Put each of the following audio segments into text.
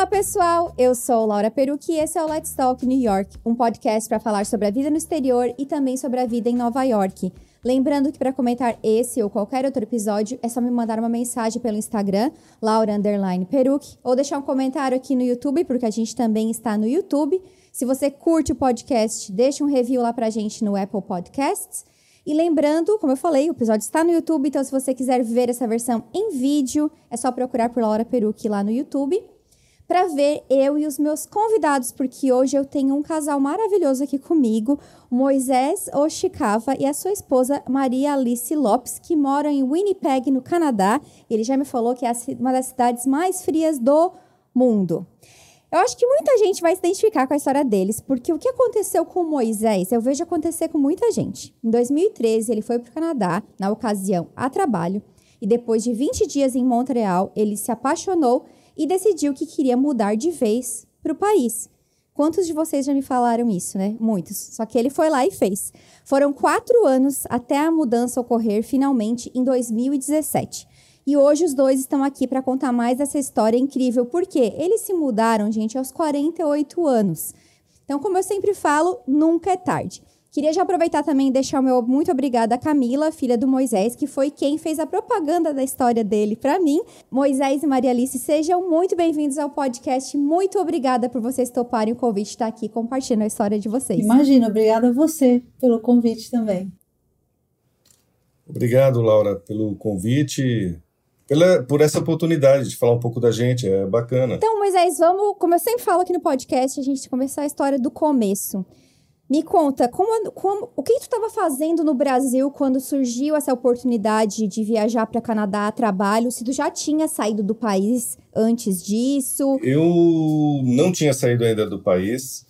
Olá, pessoal! Eu sou Laura Perucci e esse é o Let's Talk New York, um podcast para falar sobre a vida no exterior e também sobre a vida em Nova York. Lembrando que para comentar esse ou qualquer outro episódio é só me mandar uma mensagem pelo Instagram, Laura Peruc, ou deixar um comentário aqui no YouTube, porque a gente também está no YouTube. Se você curte o podcast, deixa um review lá pra gente no Apple Podcasts. E lembrando, como eu falei, o episódio está no YouTube, então se você quiser ver essa versão em vídeo, é só procurar por Laura Perucci lá no YouTube para ver eu e os meus convidados, porque hoje eu tenho um casal maravilhoso aqui comigo, Moisés Oshikawa e a sua esposa Maria Alice Lopes, que moram em Winnipeg, no Canadá. Ele já me falou que é uma das cidades mais frias do mundo. Eu acho que muita gente vai se identificar com a história deles, porque o que aconteceu com Moisés, eu vejo acontecer com muita gente. Em 2013, ele foi para o Canadá, na ocasião a trabalho, e depois de 20 dias em Montreal, ele se apaixonou e decidiu que queria mudar de vez para o país. Quantos de vocês já me falaram isso, né? Muitos. Só que ele foi lá e fez. Foram quatro anos até a mudança ocorrer finalmente em 2017. E hoje os dois estão aqui para contar mais dessa história incrível, porque eles se mudaram, gente, aos 48 anos. Então, como eu sempre falo, nunca é tarde. Queria já aproveitar também e deixar o meu muito obrigada a Camila, filha do Moisés, que foi quem fez a propaganda da história dele para mim. Moisés e Maria Alice, sejam muito bem-vindos ao podcast. Muito obrigada por vocês toparem o convite de estar aqui compartilhando a história de vocês. Imagina, obrigada a você pelo convite também. Obrigado, Laura, pelo convite. Pela, por essa oportunidade de falar um pouco da gente, é bacana. Então, Moisés, vamos, como eu sempre falo aqui no podcast, a gente começar a história do começo. Me conta, como, como, o que tu estava fazendo no Brasil quando surgiu essa oportunidade de viajar para Canadá a trabalho? Se tu já tinha saído do país antes disso? Eu não tinha saído ainda do país.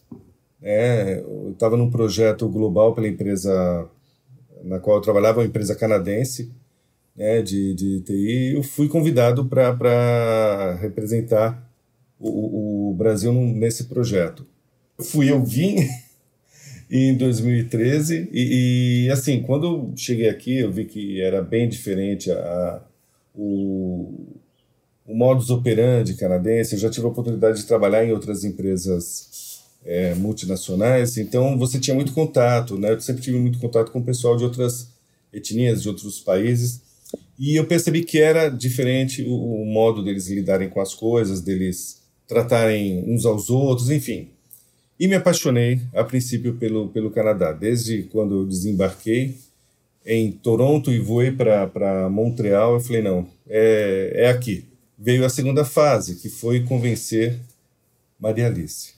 Né? Eu estava num projeto global pela empresa na qual eu trabalhava, uma empresa canadense né, de, de TI. Eu fui convidado para representar o, o Brasil nesse projeto. Fui, eu vim em 2013. E, e, assim, quando eu cheguei aqui, eu vi que era bem diferente a, o, o modus operandi canadense. Eu já tive a oportunidade de trabalhar em outras empresas é, multinacionais, então você tinha muito contato, né? Eu sempre tive muito contato com o pessoal de outras etnias, de outros países. E eu percebi que era diferente o, o modo deles lidarem com as coisas, deles tratarem uns aos outros, enfim. E me apaixonei, a princípio, pelo, pelo Canadá. Desde quando eu desembarquei em Toronto e voei para Montreal, eu falei: não, é, é aqui. Veio a segunda fase, que foi convencer Maria Alice.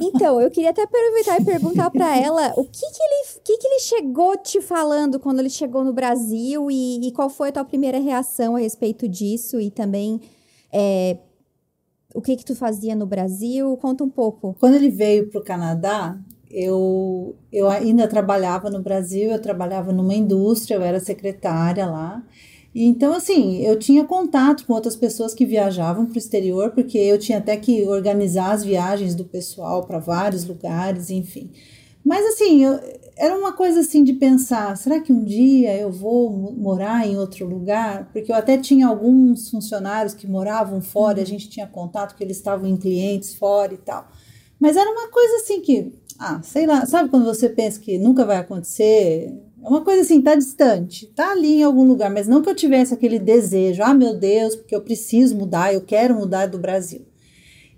Então, eu queria até aproveitar e perguntar para ela o que que ele, que que ele chegou te falando quando ele chegou no Brasil e, e qual foi a tua primeira reação a respeito disso e também é, o que que tu fazia no Brasil? Conta um pouco. Quando ele veio para o Canadá, eu, eu ainda trabalhava no Brasil, eu trabalhava numa indústria, eu era secretária lá. Então, assim, eu tinha contato com outras pessoas que viajavam para o exterior, porque eu tinha até que organizar as viagens do pessoal para vários lugares, enfim. Mas, assim, eu, era uma coisa assim de pensar: será que um dia eu vou morar em outro lugar? Porque eu até tinha alguns funcionários que moravam fora, uhum. a gente tinha contato que eles estavam em clientes fora e tal. Mas era uma coisa assim que, ah, sei lá, sabe quando você pensa que nunca vai acontecer? É uma coisa assim, tá distante, tá ali em algum lugar, mas não que eu tivesse aquele desejo, ah, meu Deus, porque eu preciso mudar, eu quero mudar do Brasil.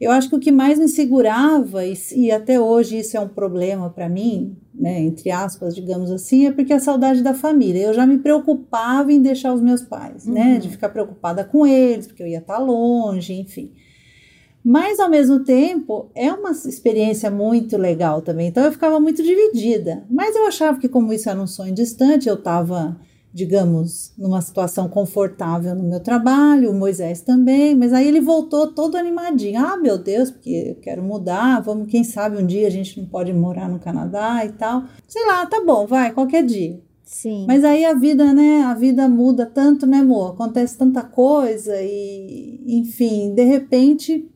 Eu acho que o que mais me segurava, e, e até hoje isso é um problema para mim, né, entre aspas, digamos assim, é porque a saudade da família. Eu já me preocupava em deixar os meus pais, né, uhum. né, de ficar preocupada com eles, porque eu ia estar tá longe, enfim. Mas ao mesmo tempo é uma experiência muito legal também. Então eu ficava muito dividida. Mas eu achava que como isso era um sonho distante, eu estava digamos, numa situação confortável no meu trabalho, o Moisés também, mas aí ele voltou todo animadinho. Ah, meu Deus, porque eu quero mudar, vamos, quem sabe um dia a gente não pode morar no Canadá e tal. Sei lá, tá bom, vai, qualquer dia. Sim. Mas aí a vida, né, a vida muda tanto, né, amor? Acontece tanta coisa e, enfim, de repente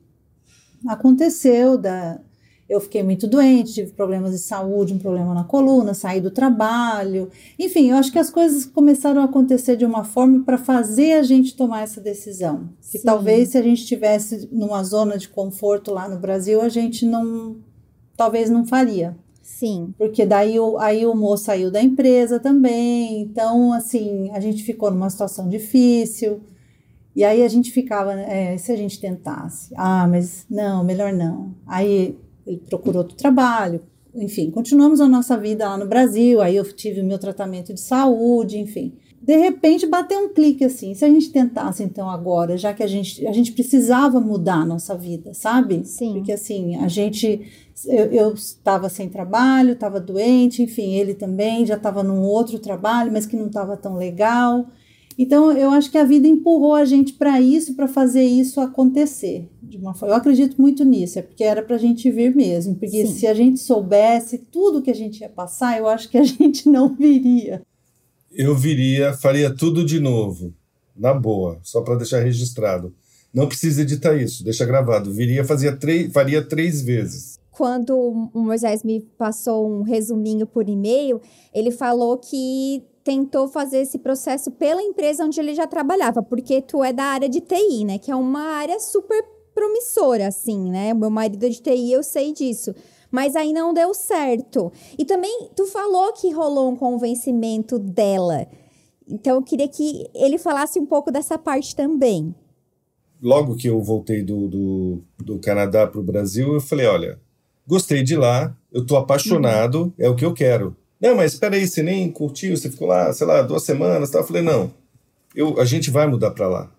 aconteceu da eu fiquei muito doente, tive problemas de saúde, um problema na coluna, saí do trabalho. Enfim, eu acho que as coisas começaram a acontecer de uma forma para fazer a gente tomar essa decisão. Que Sim. talvez se a gente estivesse numa zona de conforto lá no Brasil, a gente não talvez não faria. Sim. Porque daí o, aí o moço saiu da empresa também. Então, assim, a gente ficou numa situação difícil. E aí a gente ficava, é, se a gente tentasse? Ah, mas não, melhor não. Aí ele procurou outro trabalho. Enfim, continuamos a nossa vida lá no Brasil. Aí eu tive o meu tratamento de saúde, enfim. De repente bateu um clique assim. Se a gente tentasse então agora, já que a gente, a gente precisava mudar a nossa vida, sabe? Sim. Porque assim, a gente eu estava sem trabalho, estava doente, enfim, ele também já estava num outro trabalho, mas que não estava tão legal. Então, eu acho que a vida empurrou a gente para isso, para fazer isso acontecer. De uma forma, eu acredito muito nisso, é porque era para a gente vir mesmo. Porque Sim. se a gente soubesse tudo que a gente ia passar, eu acho que a gente não viria. Eu viria, faria tudo de novo, na boa, só para deixar registrado. Não precisa editar isso, deixa gravado. Viria, fazia três, faria três vezes. Quando o Moisés me passou um resuminho por e-mail, ele falou que tentou fazer esse processo pela empresa onde ele já trabalhava, porque tu é da área de TI, né? Que é uma área super promissora, assim, né? Meu marido é de TI, eu sei disso. Mas aí não deu certo. E também tu falou que rolou um convencimento dela. Então eu queria que ele falasse um pouco dessa parte também. Logo que eu voltei do, do, do Canadá para o Brasil, eu falei: olha, gostei de lá, eu tô apaixonado, uhum. é o que eu quero. Não, mas espera aí, você nem curtiu, você ficou lá, sei lá, duas semanas, tá? Eu falei, não, eu, a gente vai mudar para lá.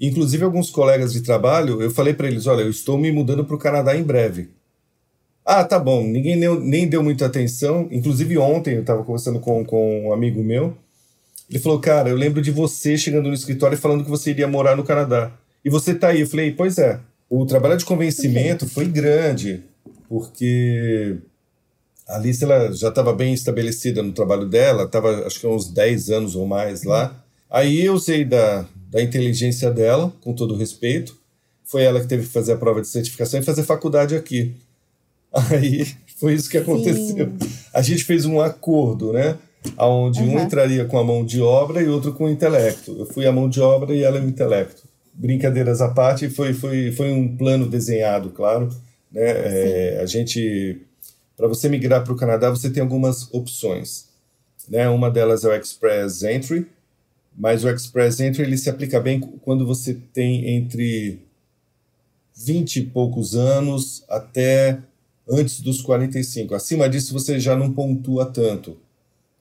Inclusive, alguns colegas de trabalho, eu falei para eles, olha, eu estou me mudando para o Canadá em breve. Ah, tá bom, ninguém nem, nem deu muita atenção. Inclusive, ontem eu estava conversando com, com um amigo meu, ele falou, cara, eu lembro de você chegando no escritório e falando que você iria morar no Canadá. E você tá aí. Eu falei, pois é. O trabalho de convencimento foi grande, porque a Alice ela já estava bem estabelecida no trabalho dela, estava acho que uns 10 anos ou mais lá. Aí eu usei da, da inteligência dela, com todo respeito. Foi ela que teve que fazer a prova de certificação e fazer faculdade aqui. Aí foi isso que aconteceu. Sim. A gente fez um acordo, né? Onde um Uhum. entraria com a mão de obra e outro com o intelecto. Eu fui a mão de obra e ela o intelecto. Brincadeiras à parte, foi, foi, foi um plano desenhado, claro. Né? É, a gente para você migrar para o Canadá, você tem algumas opções. Né? Uma delas é o Express Entry, mas o Express Entry ele se aplica bem quando você tem entre 20 e poucos anos até antes dos 45. Acima disso, você já não pontua tanto.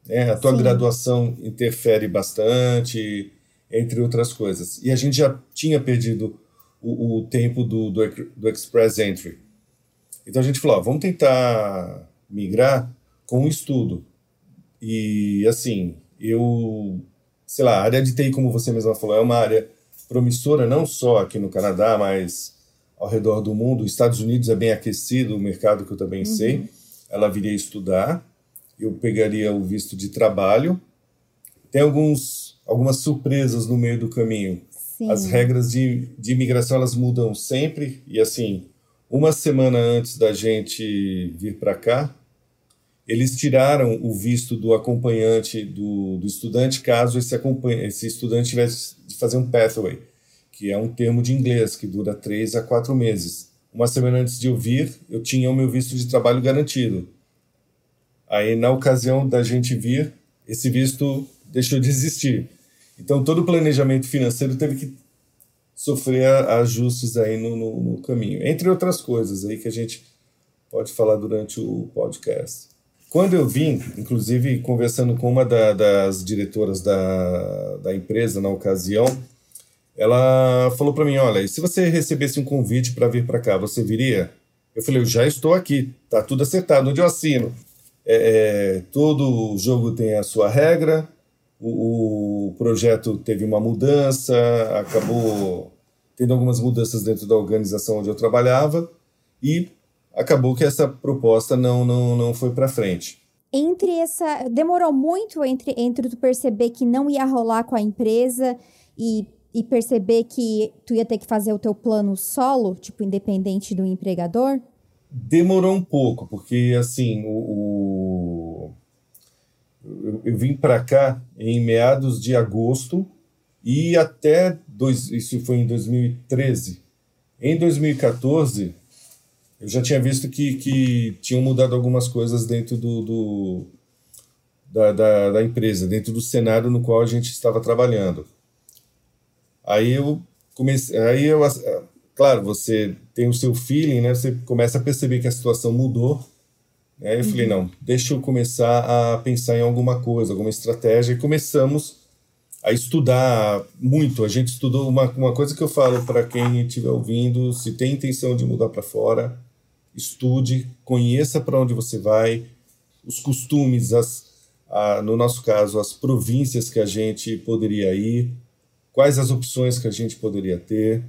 Né? A tua Sim. graduação interfere bastante, entre outras coisas. E a gente já tinha perdido o, o tempo do, do, do Express Entry. Então a gente falou, ó, vamos tentar migrar com um estudo. E assim, eu, sei lá, a área de TI, como você mesma falou, é uma área promissora, não só aqui no Canadá, mas ao redor do mundo. Os Estados Unidos é bem aquecido, o mercado que eu também sei. Ela viria estudar, eu pegaria o visto de trabalho. Tem alguns, algumas surpresas no meio do caminho. Sim. As regras de, de imigração elas mudam sempre e assim uma semana antes da gente vir para cá, eles tiraram o visto do acompanhante do, do estudante caso esse, esse estudante tivesse de fazer um pathway, que é um termo de inglês que dura três a quatro meses. Uma semana antes de eu vir, eu tinha o meu visto de trabalho garantido. Aí, na ocasião da gente vir, esse visto deixou de existir. Então, todo o planejamento financeiro teve que sofrer ajustes aí no, no, no, caminho, entre outras coisas aí que a gente pode falar durante o podcast. Quando eu vim, inclusive conversando com uma da, das diretoras da, da empresa na ocasião, ela falou para mim, olha, se você recebesse um convite para vir para cá, você viria? Eu falei, eu já estou aqui, tá tudo acertado, onde eu assino. É, é, todo jogo tem a sua regra, o, o, projeto teve uma mudança, acabou tendo algumas mudanças dentro da organização onde eu trabalhava e acabou que essa proposta não, não, não foi para frente. Entre essa. Demorou muito entre, entre tu perceber que não ia rolar com a empresa e, e perceber que tu ia ter que fazer o teu plano solo, tipo, independente do empregador? demorou um pouco, porque assim, o, o eu, eu, vim para cá em meados de agosto e até dois, isso foi em 2013. Em 2014, eu já tinha visto que, que tinham mudado algumas coisas dentro do, do da, da, da, empresa, dentro do cenário no qual a gente estava trabalhando. Aí eu comecei, aí eu, claro, você tem o seu feeling, né? Você começa a perceber que a situação mudou. Né? Eu uhum. falei, não, deixa eu começar a pensar em alguma coisa, alguma estratégia. E começamos a estudar muito. A gente estudou uma, uma coisa que eu falo para quem estiver ouvindo: se tem intenção de mudar para fora, estude, conheça para onde você vai, os costumes, as, a, no nosso caso, as províncias que a gente poderia ir, quais as opções que a gente poderia ter.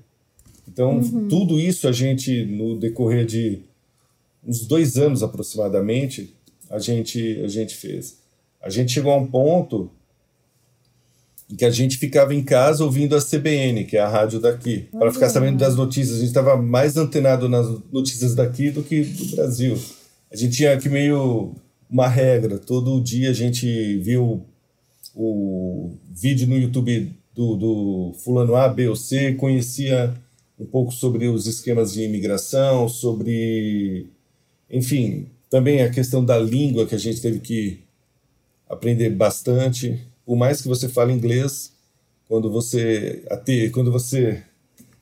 Então, uhum. tudo isso a gente, no decorrer de uns dois anos aproximadamente, a gente, a gente fez. A gente chegou a um ponto que a gente ficava em casa ouvindo a CBN, que é a rádio daqui, para ficar sabendo das notícias. A gente estava mais antenado nas notícias daqui do que do Brasil. A gente tinha aqui meio uma regra. Todo dia a gente viu o vídeo no YouTube do, do fulano A, B ou C, conhecia um pouco sobre os esquemas de imigração, sobre, enfim, também a questão da língua que a gente teve que aprender bastante. Por mais que você fale inglês, quando você quando você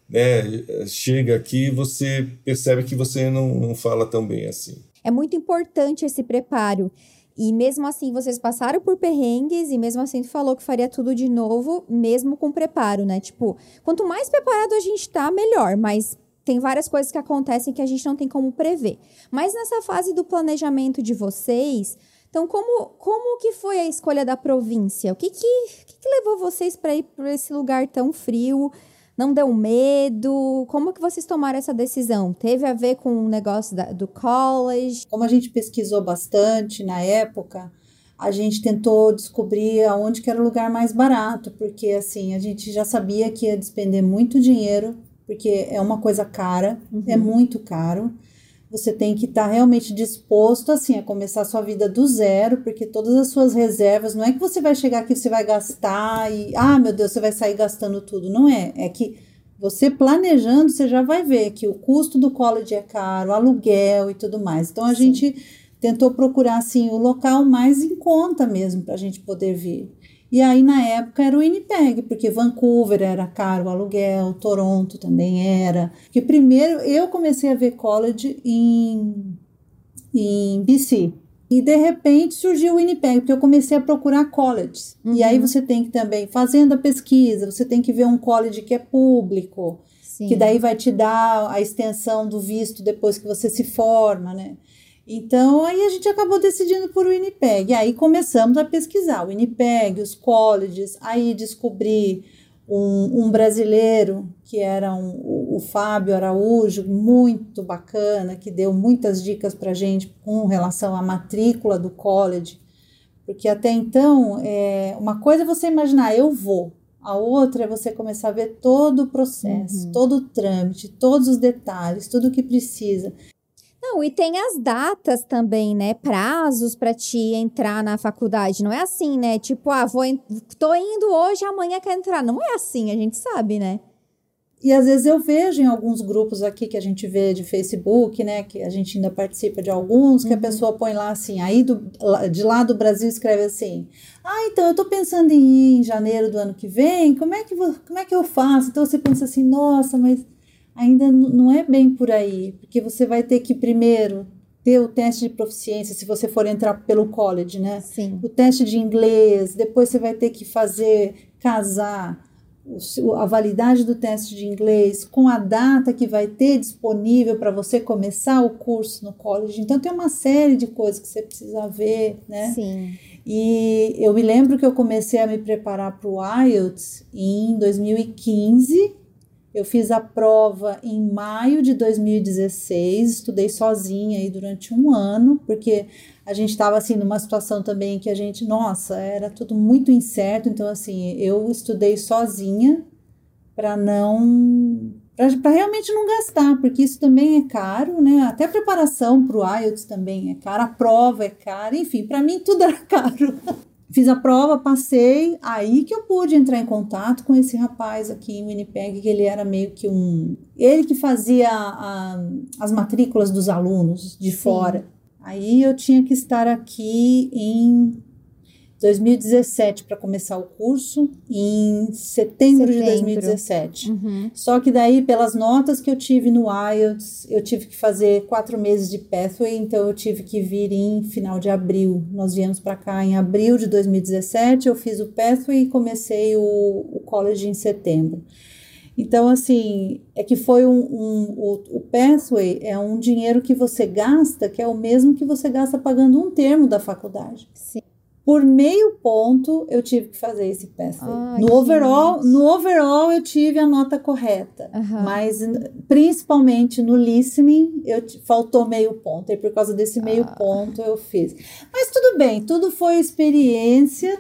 né, chega aqui, você percebe que você não, não fala tão bem assim. É muito importante esse preparo. E mesmo assim, vocês passaram por perrengues e mesmo assim falou que faria tudo de novo, mesmo com preparo, né? Tipo, quanto mais preparado a gente tá, melhor, mas tem várias coisas que acontecem que a gente não tem como prever. Mas nessa fase do planejamento de vocês, então como, como que foi a escolha da província? O que que, que, que levou vocês para ir para esse lugar tão frio? Não deu medo? Como que vocês tomaram essa decisão? Teve a ver com o negócio da, do college? Como a gente pesquisou bastante na época, a gente tentou descobrir aonde que era o lugar mais barato, porque assim, a gente já sabia que ia despender muito dinheiro, porque é uma coisa cara, uhum. é muito caro você tem que estar tá realmente disposto assim a começar a sua vida do zero, porque todas as suas reservas, não é que você vai chegar aqui você vai gastar e ah, meu Deus, você vai sair gastando tudo, não é? É que você planejando, você já vai ver que o custo do college é caro, aluguel e tudo mais. Então a Sim. gente tentou procurar assim o local mais em conta mesmo para a gente poder vir. E aí, na época, era o Winnipeg, porque Vancouver era caro o aluguel, Toronto também era. Porque primeiro eu comecei a ver college em, em BC. E de repente surgiu o Winnipeg, porque eu comecei a procurar colleges. Uhum. E aí uhum. você tem que também, fazendo a pesquisa, você tem que ver um college que é público, Sim. que daí vai te dar a extensão do visto depois que você se forma, né? Então, aí a gente acabou decidindo por Winnipeg. E aí começamos a pesquisar o Winnipeg, os colleges, aí descobri um, um brasileiro, que era um, o, o Fábio Araújo, muito bacana, que deu muitas dicas para a gente com relação à matrícula do college. Porque até então, é, uma coisa é você imaginar, eu vou, a outra é você começar a ver todo o processo, uhum. todo o trâmite, todos os detalhes, tudo o que precisa. Não, e tem as datas também, né? Prazos para te entrar na faculdade. Não é assim, né? Tipo, ah, vou tô indo hoje, amanhã quer entrar. Não é assim, a gente sabe, né? E às vezes eu vejo em alguns grupos aqui que a gente vê de Facebook, né? Que a gente ainda participa de alguns, que uhum. a pessoa põe lá assim, aí do, de lá do Brasil escreve assim: Ah, então eu tô pensando em ir em janeiro do ano que vem, como é que, vou, como é que eu faço? Então você pensa assim, nossa, mas ainda não é bem por aí, porque você vai ter que primeiro ter o teste de proficiência se você for entrar pelo college, né? Sim. O teste de inglês, depois você vai ter que fazer casar a validade do teste de inglês com a data que vai ter disponível para você começar o curso no college. Então tem uma série de coisas que você precisa ver, né? Sim. E eu me lembro que eu comecei a me preparar para o IELTS em 2015 eu fiz a prova em maio de 2016, estudei sozinha aí durante um ano, porque a gente estava assim numa situação também que a gente, nossa, era tudo muito incerto, então assim, eu estudei sozinha para não para realmente não gastar, porque isso também é caro, né? Até a preparação para o IELTS também é cara, a prova é cara, enfim, para mim tudo era caro. Fiz a prova, passei, aí que eu pude entrar em contato com esse rapaz aqui em Winnipeg, que ele era meio que um. Ele que fazia a, as matrículas dos alunos de Sim. fora. Aí eu tinha que estar aqui em 2017 para começar o curso, em setembro, setembro. de 2017. Uhum. Só que daí, pelas notas que eu tive no IELTS, eu tive que fazer quatro meses de Pathway, então eu tive que vir em final de abril. Nós viemos para cá em abril de 2017, eu fiz o Pathway e comecei o, o college em setembro. Então, assim, é que foi um, um o, o, Pathway é um dinheiro que você gasta, que é o mesmo que você gasta pagando um termo da faculdade. Sim. Por meio ponto, eu tive que fazer esse pathway. no overall, no overall eu tive a nota correta, uhum. mas principalmente no listening, eu faltou meio ponto. E por causa desse meio ah. ponto eu fiz. Mas tudo bem, tudo foi experiência.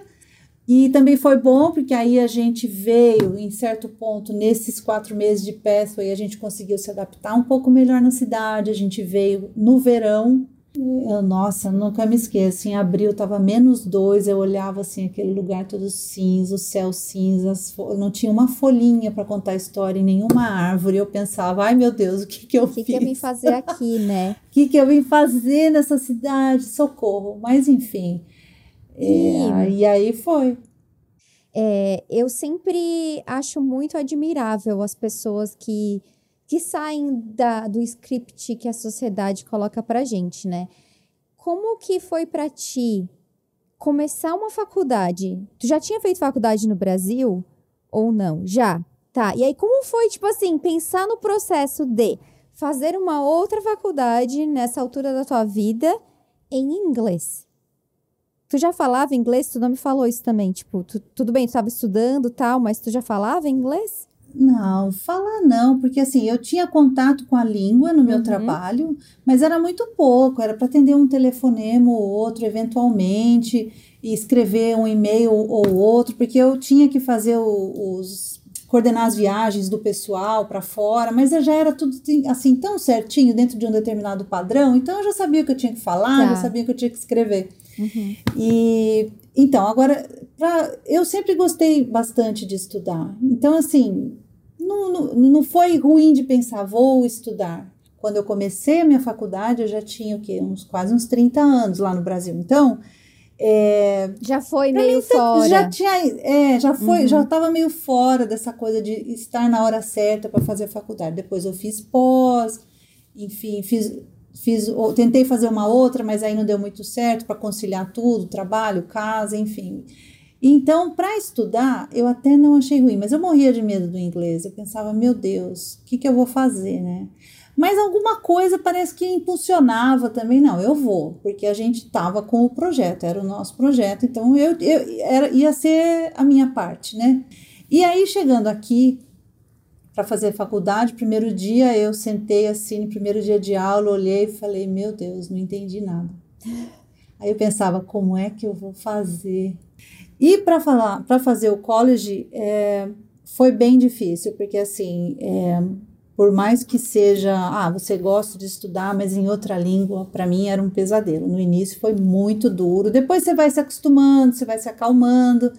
E também foi bom porque aí a gente veio em certo ponto nesses quatro meses de pathway a gente conseguiu se adaptar um pouco melhor na cidade. A gente veio no verão eu, nossa, nunca me esqueço. Em abril estava menos dois, eu olhava assim, aquele lugar todo cinza, o céu cinza, não tinha uma folhinha para contar a história em nenhuma árvore. Eu pensava, ai meu Deus, o que, que eu o que fiz? O que, eu vim fazer aqui, né? O que, que eu vim fazer nessa cidade? Socorro. Mas enfim. É, e aí foi. É, eu sempre acho muito admirável as pessoas que que saem da, do script que a sociedade coloca pra gente, né? Como que foi para ti começar uma faculdade? Tu já tinha feito faculdade no Brasil ou não? Já. Tá. E aí como foi, tipo assim, pensar no processo de fazer uma outra faculdade nessa altura da tua vida em inglês? Tu já falava inglês? Tu não me falou isso também, tipo, tu, tudo bem, tu estava estudando, tal, mas tu já falava inglês? Não, falar não, porque assim, eu tinha contato com a língua no meu uhum. trabalho, mas era muito pouco, era para atender um telefonema ou outro, eventualmente, e escrever um e-mail ou outro, porque eu tinha que fazer o, os coordenar as viagens do pessoal para fora, mas já era tudo assim tão certinho dentro de um determinado padrão, então eu já sabia o que eu tinha que falar, tá. já sabia o que eu tinha que escrever. Uhum. E então, agora, pra, eu sempre gostei bastante de estudar. Então, assim, não, não, não foi ruim de pensar, vou estudar. Quando eu comecei a minha faculdade, eu já tinha o quê? Uns, quase uns 30 anos lá no Brasil. Então, é, já foi meio mim, fora. Já tinha, é, já foi, uhum. já estava meio fora dessa coisa de estar na hora certa para fazer a faculdade. Depois eu fiz pós, enfim, fiz, fiz, tentei fazer uma outra, mas aí não deu muito certo para conciliar tudo, trabalho, casa, enfim. Então, para estudar, eu até não achei ruim, mas eu morria de medo do inglês. Eu pensava, meu Deus, o que, que eu vou fazer, né? Mas alguma coisa parece que impulsionava também. Não, eu vou, porque a gente estava com o projeto, era o nosso projeto, então eu, eu era, ia ser a minha parte, né? E aí, chegando aqui para fazer faculdade, primeiro dia eu sentei assim, no primeiro dia de aula, olhei e falei: Meu Deus, não entendi nada. Aí eu pensava: como é que eu vou fazer? E para falar, para fazer o college, é, foi bem difícil, porque assim, é, por mais que seja, ah, você gosta de estudar, mas em outra língua, para mim era um pesadelo. No início foi muito duro, depois você vai se acostumando, você vai se acalmando.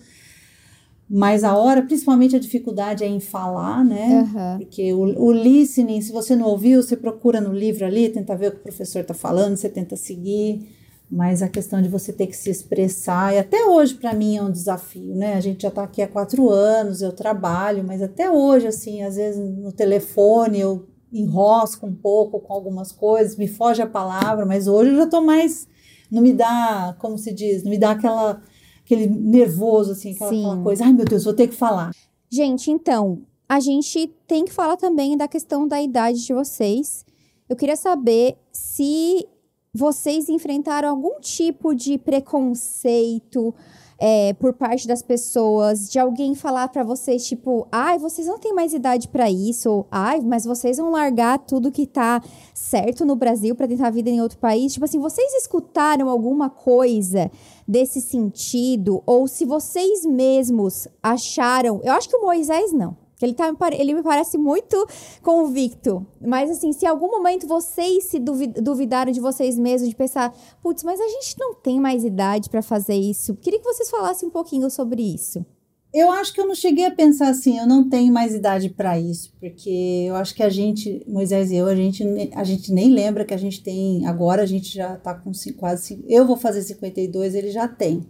Mas a hora, principalmente a dificuldade é em falar, né? Uhum. Porque o, o listening, se você não ouviu, você procura no livro ali, tenta ver o que o professor está falando, você tenta seguir mas a questão de você ter que se expressar, e até hoje para mim é um desafio, né? A gente já está aqui há quatro anos, eu trabalho, mas até hoje, assim, às vezes no telefone eu enrosco um pouco com algumas coisas, me foge a palavra, mas hoje eu já estou mais, não me dá, como se diz, não me dá aquela, aquele nervoso, assim, aquela, aquela coisa, ai meu Deus, vou ter que falar. Gente, então, a gente tem que falar também da questão da idade de vocês. Eu queria saber se vocês enfrentaram algum tipo de preconceito é, por parte das pessoas, de alguém falar para vocês, tipo, ai, vocês não têm mais idade para isso, ou ai, mas vocês vão largar tudo que tá certo no Brasil para tentar a vida em outro país? Tipo assim, vocês escutaram alguma coisa desse sentido? Ou se vocês mesmos acharam. Eu acho que o Moisés não. Ele, tá, ele me parece muito convicto. Mas, assim, se em algum momento vocês se duvidaram de vocês mesmos, de pensar, putz, mas a gente não tem mais idade para fazer isso. Queria que vocês falassem um pouquinho sobre isso. Eu acho que eu não cheguei a pensar assim, eu não tenho mais idade para isso, porque eu acho que a gente, Moisés e eu, a gente, a gente nem lembra que a gente tem, agora a gente já tá com quase, eu vou fazer 52, ele já tem.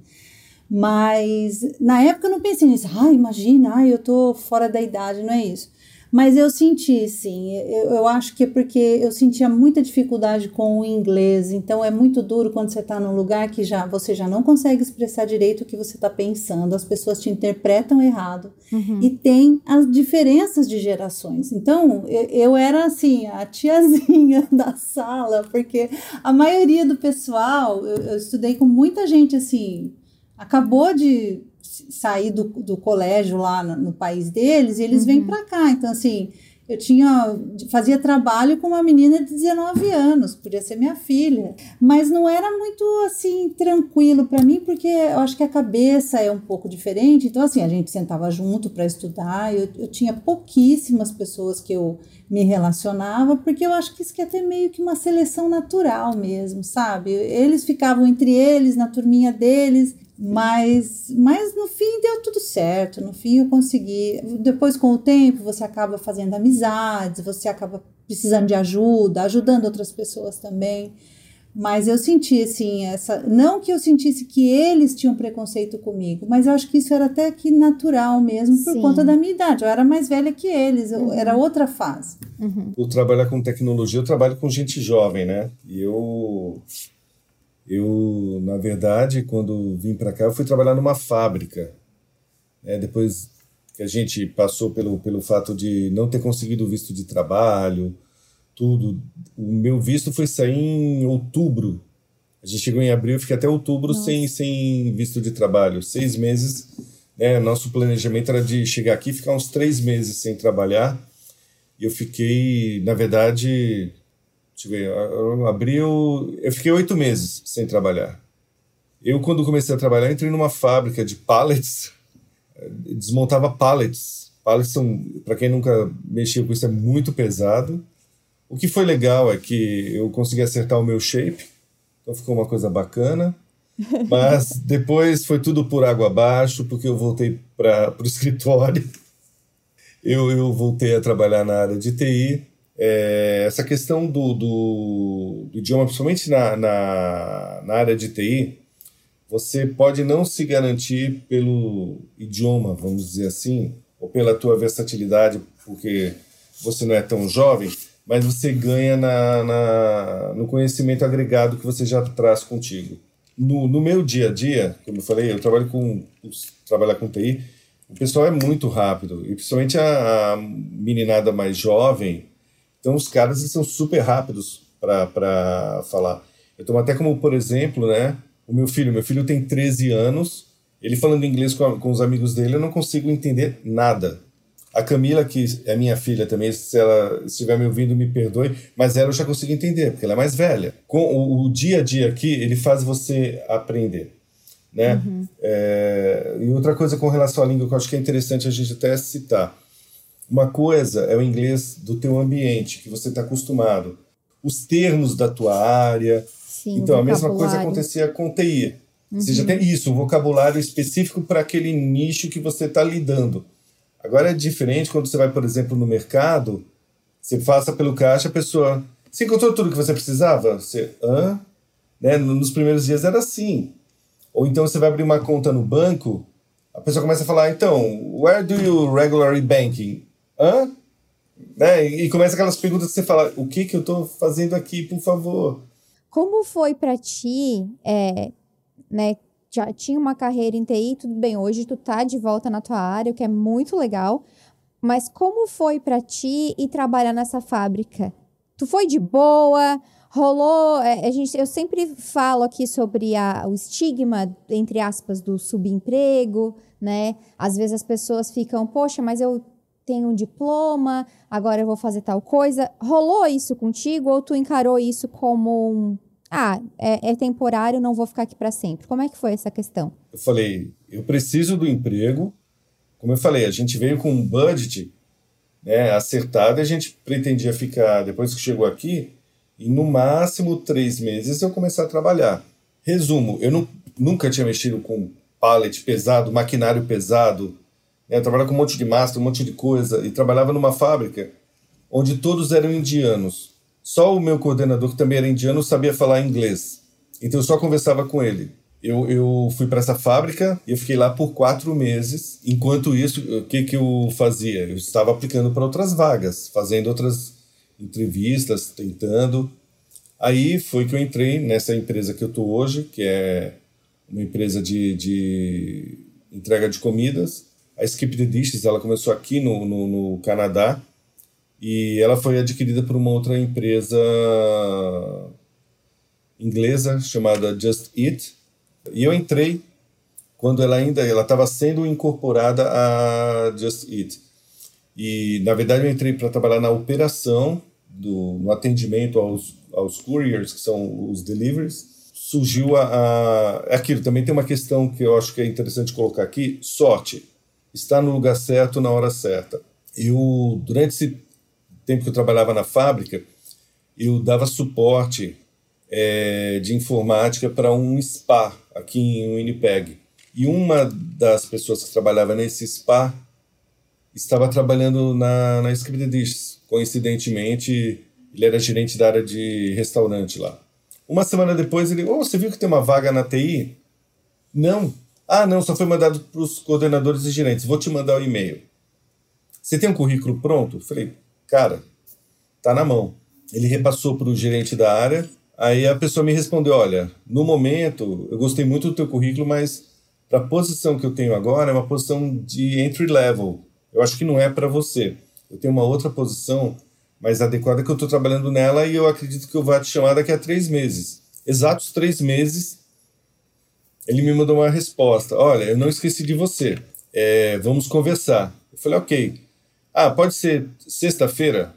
Mas na época eu não pensei nisso. Ah, imagina, ah, eu tô fora da idade, não é isso. Mas eu senti, sim. Eu, eu acho que é porque eu sentia muita dificuldade com o inglês. Então é muito duro quando você está num lugar que já você já não consegue expressar direito o que você está pensando. As pessoas te interpretam errado. Uhum. E tem as diferenças de gerações. Então eu, eu era assim, a tiazinha da sala, porque a maioria do pessoal, eu, eu estudei com muita gente assim acabou de sair do, do colégio lá no, no país deles e eles uhum. vêm para cá. Então, assim, eu tinha fazia trabalho com uma menina de 19 anos, podia ser minha filha, mas não era muito assim tranquilo para mim, porque eu acho que a cabeça é um pouco diferente. Então assim, a gente sentava junto para estudar, eu, eu tinha pouquíssimas pessoas que eu me relacionava, porque eu acho que isso quer ter meio que uma seleção natural mesmo, sabe? Eles ficavam entre eles, na turminha deles, mas, mas no fim deu tudo certo. No fim eu consegui. Depois, com o tempo, você acaba fazendo amizades, você acaba precisando de ajuda, ajudando outras pessoas também. Mas eu senti assim, essa. Não que eu sentisse que eles tinham preconceito comigo, mas eu acho que isso era até que natural mesmo, por Sim. conta da minha idade. Eu era mais velha que eles, uhum. era outra fase. Uhum. O trabalhar com tecnologia, eu trabalho com gente jovem, né? E eu eu, na verdade, quando vim para cá, eu fui trabalhar numa fábrica. É, depois que a gente passou pelo, pelo fato de não ter conseguido visto de trabalho, tudo. O meu visto foi sair em outubro. A gente chegou em abril, fiquei até outubro sem, sem visto de trabalho. Seis meses. Né, nosso planejamento era de chegar aqui e ficar uns três meses sem trabalhar. E eu fiquei, na verdade, Deixa eu ver, abril. Eu fiquei oito meses sem trabalhar. Eu, quando comecei a trabalhar, entrei numa fábrica de pallets, desmontava pallets. Pallets são, para quem nunca mexeu com isso, é muito pesado. O que foi legal é que eu consegui acertar o meu shape, então ficou uma coisa bacana. Mas depois foi tudo por água abaixo, porque eu voltei para o escritório. Eu, eu voltei a trabalhar na área de TI é, essa questão do, do, do, idioma, principalmente na, na, na área de TI, você pode não se garantir pelo idioma, vamos dizer assim, ou pela tua versatilidade, porque você não é tão jovem, mas você ganha na, na, no conhecimento agregado que você já traz contigo. No, no meu dia a dia, como eu falei, eu trabalho com trabalhar com TI, o pessoal é muito rápido, e principalmente a, a meninada mais jovem, então, os caras são super rápidos para falar. Eu tomo até como, por exemplo, né, o meu filho. Meu filho tem 13 anos, ele falando inglês com, a, com os amigos dele, eu não consigo entender nada. A Camila, que é minha filha também, se ela estiver me ouvindo, me perdoe, mas ela eu já consigo entender, porque ela é mais velha. Com o, o dia a dia aqui, ele faz você aprender. Né? Uhum. É, e outra coisa com relação à língua que eu acho que é interessante a gente até citar. Uma coisa é o inglês do teu ambiente, que você está acostumado. Os termos da tua área. Sim, então, a mesma coisa acontecia com TI. Uhum. Você já uhum. tem isso, um vocabulário específico para aquele nicho que você está lidando. Agora é diferente quando você vai, por exemplo, no mercado, você passa pelo caixa, a pessoa. Você encontrou tudo que você precisava? Você. Hã? Né? Nos primeiros dias era assim. Ou então você vai abrir uma conta no banco, a pessoa começa a falar, então, where do you regularly banking? hã? Né? E começa aquelas perguntas que você fala, o que que eu estou fazendo aqui, por favor? Como foi para ti, é, né, já tinha uma carreira em TI, tudo bem, hoje tu tá de volta na tua área, o que é muito legal, mas como foi para ti ir trabalhar nessa fábrica? Tu foi de boa? Rolou, é, a gente, eu sempre falo aqui sobre a, o estigma, entre aspas, do subemprego, né? Às vezes as pessoas ficam, poxa, mas eu tenho um diploma, agora eu vou fazer tal coisa. Rolou isso contigo ou tu encarou isso como um. Ah, é, é temporário, não vou ficar aqui para sempre. Como é que foi essa questão? Eu falei, eu preciso do emprego. Como eu falei, a gente veio com um budget né, acertada, a gente pretendia ficar, depois que chegou aqui, em no máximo três meses eu começar a trabalhar. Resumo, eu não, nunca tinha mexido com pallet pesado, maquinário pesado, né, trabalhava com um monte de massa, um monte de coisa, e trabalhava numa fábrica onde todos eram indianos. Só o meu coordenador, que também era indiano, sabia falar inglês. Então eu só conversava com ele. Eu, eu fui para essa fábrica e eu fiquei lá por quatro meses. Enquanto isso, o que, que eu fazia? Eu estava aplicando para outras vagas, fazendo outras entrevistas, tentando. Aí foi que eu entrei nessa empresa que eu estou hoje, que é uma empresa de, de entrega de comidas. A Skip the Dishes, ela começou aqui no, no, no Canadá e ela foi adquirida por uma outra empresa inglesa chamada Just Eat. E eu entrei quando ela ainda ela estava sendo incorporada a Just Eat. E na verdade eu entrei para trabalhar na operação do no atendimento aos aos couriers, que são os deliveries. Surgiu a, a aquilo também tem uma questão que eu acho que é interessante colocar aqui, sorte. Estar no lugar certo na hora certa. Eu durante esse tempo que eu trabalhava na fábrica, eu dava suporte é, de informática para um spa aqui em Winnipeg. E uma das pessoas que trabalhava nesse spa estava trabalhando na, na Dishes. Coincidentemente, ele era gerente da área de restaurante lá. Uma semana depois, ele, oh, você viu que tem uma vaga na TI? Não. Ah, não, só foi mandado para os coordenadores e gerentes. Vou te mandar o um e-mail. Você tem um currículo pronto? Falei, cara, tá na mão. Ele repassou para o gerente da área, aí a pessoa me respondeu: olha, no momento eu gostei muito do teu currículo, mas para a posição que eu tenho agora é uma posição de entry level. Eu acho que não é para você. Eu tenho uma outra posição mais adequada que eu estou trabalhando nela e eu acredito que eu vou te chamar daqui a três meses. Exatos três meses, ele me mandou uma resposta: olha, eu não esqueci de você. É, vamos conversar. Eu falei, ok. Ah, pode ser sexta-feira?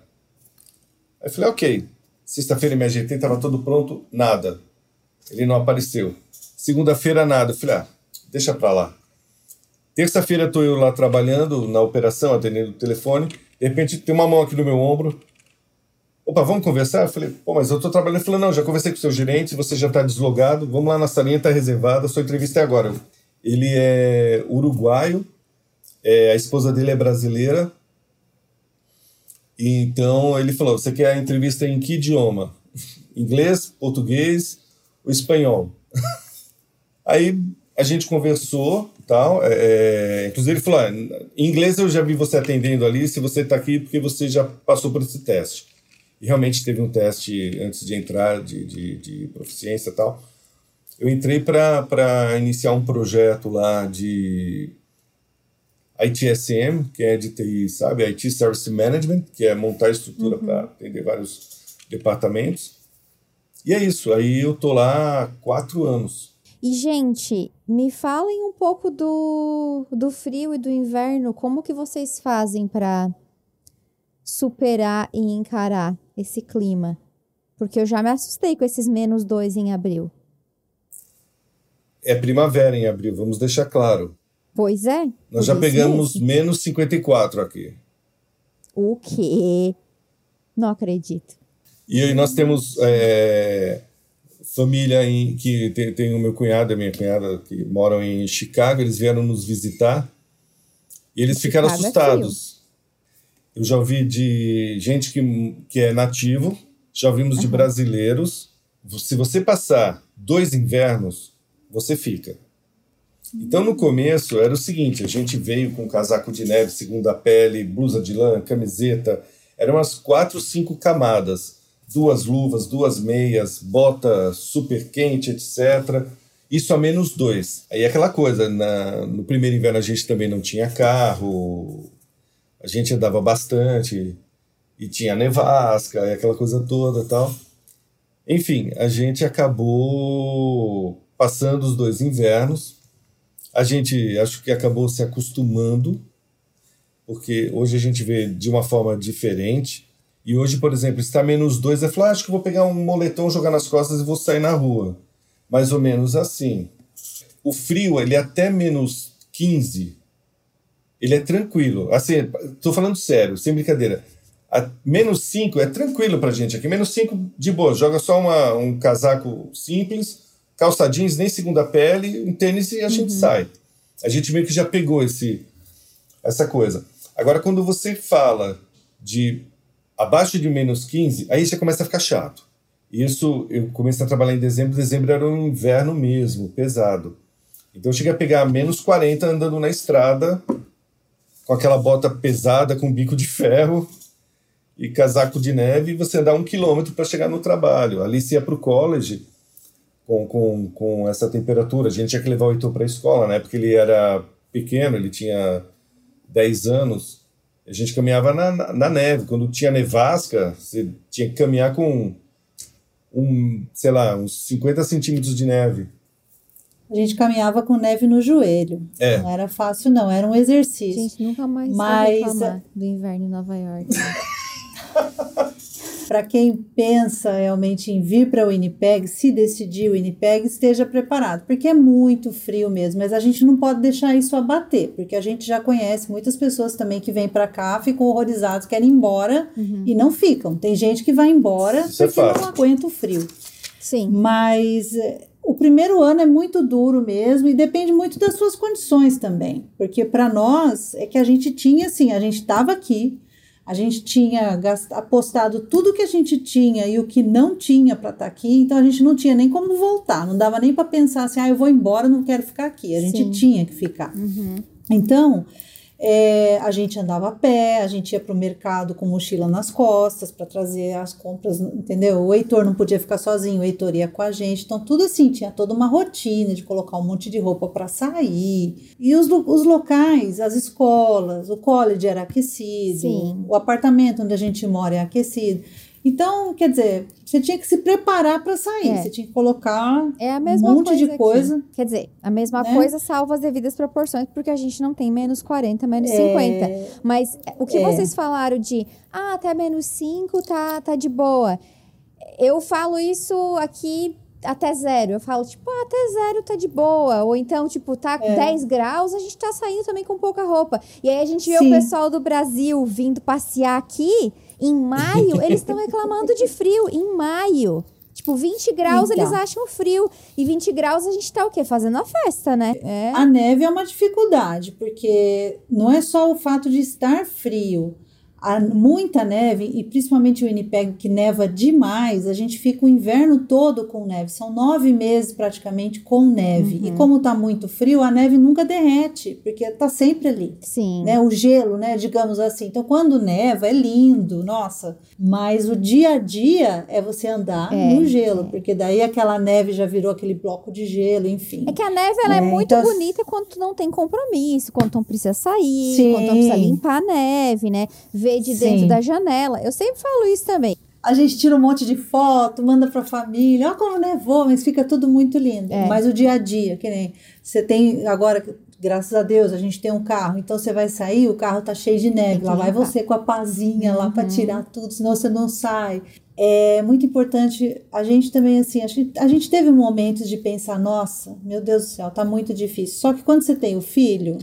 Aí falei, ok. Sexta-feira me ajeitei, estava tudo pronto, nada. Ele não apareceu. Segunda-feira, nada. Eu falei, ah, deixa pra lá. Terça-feira estou eu lá trabalhando na operação, atendendo o telefone. De repente tem uma mão aqui no meu ombro. Opa, vamos conversar? Eu falei, pô, mas eu estou trabalhando. Ele falou, não, já conversei com o seu gerente, você já está deslogado, vamos lá na salinha, está reservada, sua entrevista é agora. Ele é uruguaio, é, a esposa dele é brasileira, então ele falou: você quer a entrevista em que idioma? Inglês, português ou espanhol? Aí a gente conversou tal. É, é, inclusive ele falou: ah, em inglês eu já vi você atendendo ali. Se você está aqui, porque você já passou por esse teste. E realmente teve um teste antes de entrar de, de, de proficiência e tal. Eu entrei para iniciar um projeto lá de ITSM, que é de TI, sabe? IT Service Management, que é montar estrutura uhum. para atender vários departamentos. E é isso, aí eu tô lá há quatro anos. E, gente, me falem um pouco do, do frio e do inverno. Como que vocês fazem para superar e encarar esse clima? Porque eu já me assustei com esses menos dois em abril. É primavera em abril, vamos deixar claro. Pois é. Nós já pegamos mesmo. menos 54 aqui. O quê? Não acredito. E aí nós temos é, família em, que tem, tem, o meu cunhado e a minha cunhada que moram em Chicago, eles vieram nos visitar e eles ficaram Chicago é assustados. É Eu já ouvi de gente que, que é nativo, já ouvimos uhum. de brasileiros. Se você passar dois invernos, você fica. Então, no começo, era o seguinte: a gente veio com casaco de neve, segunda pele, blusa de lã, camiseta. Eram umas quatro, cinco camadas. Duas luvas, duas meias, bota super quente, etc. Isso a menos dois. Aí aquela coisa, na, no primeiro inverno a gente também não tinha carro, a gente andava bastante, e tinha nevasca, e aquela coisa toda tal. Enfim, a gente acabou passando os dois invernos a gente acho que acabou se acostumando, porque hoje a gente vê de uma forma diferente. E hoje, por exemplo, está menos dois, é falar, ah, acho que vou pegar um moletom, jogar nas costas e vou sair na rua. Mais ou menos assim. O frio, ele é até menos 15, ele é tranquilo. Assim, tô falando sério, sem brincadeira. A menos 5 é tranquilo pra gente aqui. Menos 5 de boa. Joga só uma, um casaco simples, calça jeans, nem segunda pele, um tênis e a gente Uhum. sai. A gente meio que já pegou esse, essa coisa. Agora, quando você fala de abaixo de menos 15, aí já começa a ficar chato. Isso, eu comecei a trabalhar em dezembro, dezembro era um inverno mesmo, pesado. Então eu cheguei a pegar menos 40 andando na estrada, com aquela bota pesada, com bico de ferro e casaco de neve, e você andar um quilômetro para chegar no trabalho. Ali você ia para o college com, com, com essa temperatura. A gente tinha que levar o Heitor para a escola, né? Porque ele era pequeno, ele tinha 10 anos. A gente caminhava na, na, na neve. Quando tinha nevasca, você tinha que caminhar com um, sei lá, uns 50 centímetros de neve. A gente caminhava com neve no joelho. É. Não era fácil, não. Era um exercício. Gente, nunca mais Mas- do inverno em Nova York. Para quem pensa realmente em vir para o Winnipeg, se decidir o Winnipeg, esteja preparado, porque é muito frio mesmo, mas a gente não pode deixar isso abater, porque a gente já conhece muitas pessoas também que vêm para cá, ficam horrorizados, querem ir embora e não ficam. Tem gente que vai embora Isso é porque não fato. aguenta o frio. Sim. Mas eh, o primeiro ano é muito duro mesmo e depende muito das suas condições também. Porque para nós é que a gente tinha assim, a gente estava aqui, a gente tinha apostado tudo que a gente tinha e o que não tinha para estar aqui, então a gente não tinha nem como voltar, não dava nem para pensar assim, ah, eu vou embora, não quero ficar aqui. A gente Sim. tinha que ficar. Então, é, a gente andava a pé, a gente ia para o mercado com mochila nas costas para trazer as compras, entendeu? O Heitor não podia ficar sozinho, o Heitor ia com a gente. Então, tudo assim, tinha toda uma rotina de colocar um monte de roupa para sair. E os, os locais, as escolas, o college era aquecido, Sim. o apartamento onde a gente mora é aquecido. Então, quer dizer, você tinha que se preparar para sair, É. você tinha que colocar É a mesma um monte coisa de aqui. coisa. Quer dizer, a mesma né? coisa salva as devidas proporções, porque a gente não tem menos 40, menos É, 50. Mas o que É. vocês falaram de, ah, até menos 5 tá, tá de boa. Eu falo isso aqui até zero. Eu falo, tipo, ah, até zero tá de boa. Ou então, tipo, tá É. 10 graus, a gente tá saindo também com pouca roupa. E aí a gente vê Sim. o pessoal do Brasil vindo passear aqui em maio, eles estão reclamando de frio em maio. Tipo, 20 graus eles acham frio. E 20 graus a gente tá o quê? Fazendo a festa, né? É. A neve é uma dificuldade, porque não é só o fato de estar frio. Há muita neve, e principalmente o Winnipeg, que neva demais, a gente fica o inverno todo com neve. São nove meses praticamente com neve. E como tá muito frio, a neve nunca derrete, porque tá sempre ali. Sim. Né, o gelo, né, digamos assim. Então, quando neva, é lindo, nossa. Mas o dia a dia é você andar É, no gelo, porque daí aquela neve já virou aquele bloco de gelo, enfim. É que a neve ela é, É, muito então- bonita quando tu não tem compromisso, quando tu não precisa sair, Sim. quando tu não precisa limpar a neve, né? Ver de Sim. dentro da janela. Eu sempre falo isso também. A gente tira um monte de foto, manda pra família, ó como nevou, mas fica tudo muito lindo. É. Mas o dia a dia, que nem você tem agora, graças a Deus, a gente tem um carro, então você vai sair, o carro tá cheio de neve, lá vai você com a pazinha lá Uhum. para tirar tudo, senão você não sai. É muito importante, a gente também assim, a gente, a gente teve momentos de pensar, nossa, meu Deus do céu, tá muito difícil. Só que quando você tem o filho,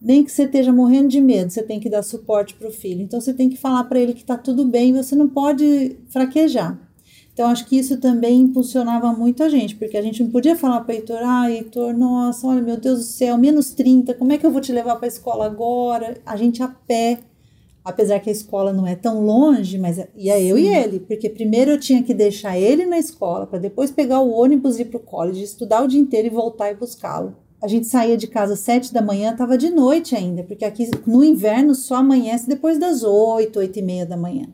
nem que você esteja morrendo de medo, você tem que dar suporte para o filho. Então você tem que falar para ele que está tudo bem, você não pode fraquejar. Então acho que isso também impulsionava muito a gente, porque a gente não podia falar para o Heitor, ah, Heitor, nossa, olha, meu Deus do céu, menos 30, como é que eu vou te levar para a escola agora? A gente a pé, apesar que a escola não é tão longe, mas ia eu e ele, porque primeiro eu tinha que deixar ele na escola, para depois pegar o ônibus e ir para o college, estudar o dia inteiro e voltar e buscá-lo. A gente saía de casa às sete da manhã, estava de noite ainda, porque aqui no inverno só amanhece depois das oito, oito e meia da manhã.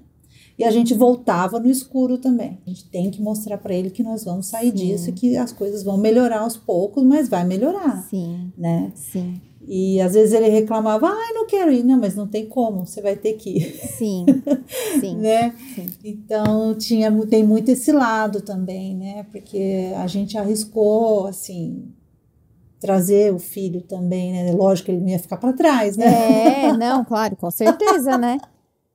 E a gente voltava no escuro também. A gente tem que mostrar para ele que nós vamos sair Sim. disso e que as coisas vão melhorar aos poucos, mas vai melhorar, Sim, né? sim, E às vezes ele reclamava, ai, não quero ir. Não, mas não tem como, você vai ter que ir, sim, sim. né? Sim. Então tinha, tem muito esse lado também, né? Porque a gente arriscou, assim, trazer o filho também, né? Lógico que ele não ia ficar para trás, né? É, não, claro, com certeza, né?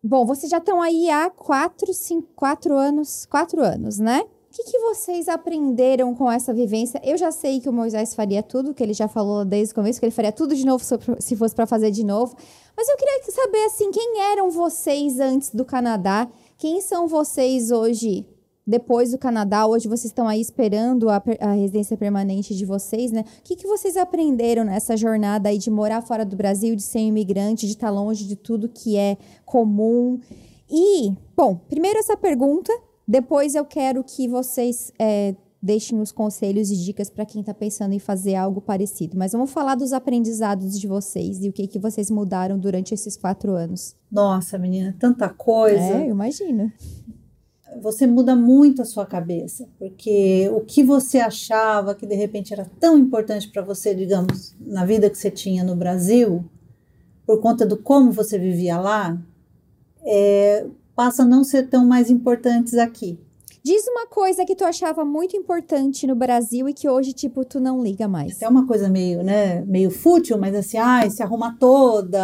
Bom, vocês já estão aí há quatro, cinco, quatro anos, quatro anos, né? O que, que, vocês aprenderam com essa vivência? Eu já sei que o Moisés faria tudo, que ele já falou desde o começo, que ele faria tudo de novo se fosse para fazer de novo. Mas eu queria saber, assim, quem eram vocês antes do Canadá? Quem são vocês hoje, depois do Canadá? Hoje vocês estão aí esperando a, a residência permanente de vocês, né? O que, que vocês aprenderam nessa jornada aí de morar fora do Brasil, de ser imigrante, de estar longe de tudo que é comum? E, bom, primeiro essa pergunta depois eu quero que vocês é, deixem os conselhos e dicas para quem está pensando em fazer algo parecido. Mas vamos falar dos aprendizados de vocês e o que, que vocês mudaram durante esses quatro anos. Nossa, menina, tanta coisa. É, eu imagino. Você muda muito a sua cabeça, porque o que você achava que de repente era tão importante para você, digamos, na vida que você tinha no Brasil, por conta do como você vivia lá, é, passam a não ser tão mais importantes aqui. Diz uma coisa que tu achava muito importante no Brasil e que hoje, tipo, tu não liga mais. É uma coisa meio, né, meio fútil, mas assim, ai, se arruma toda.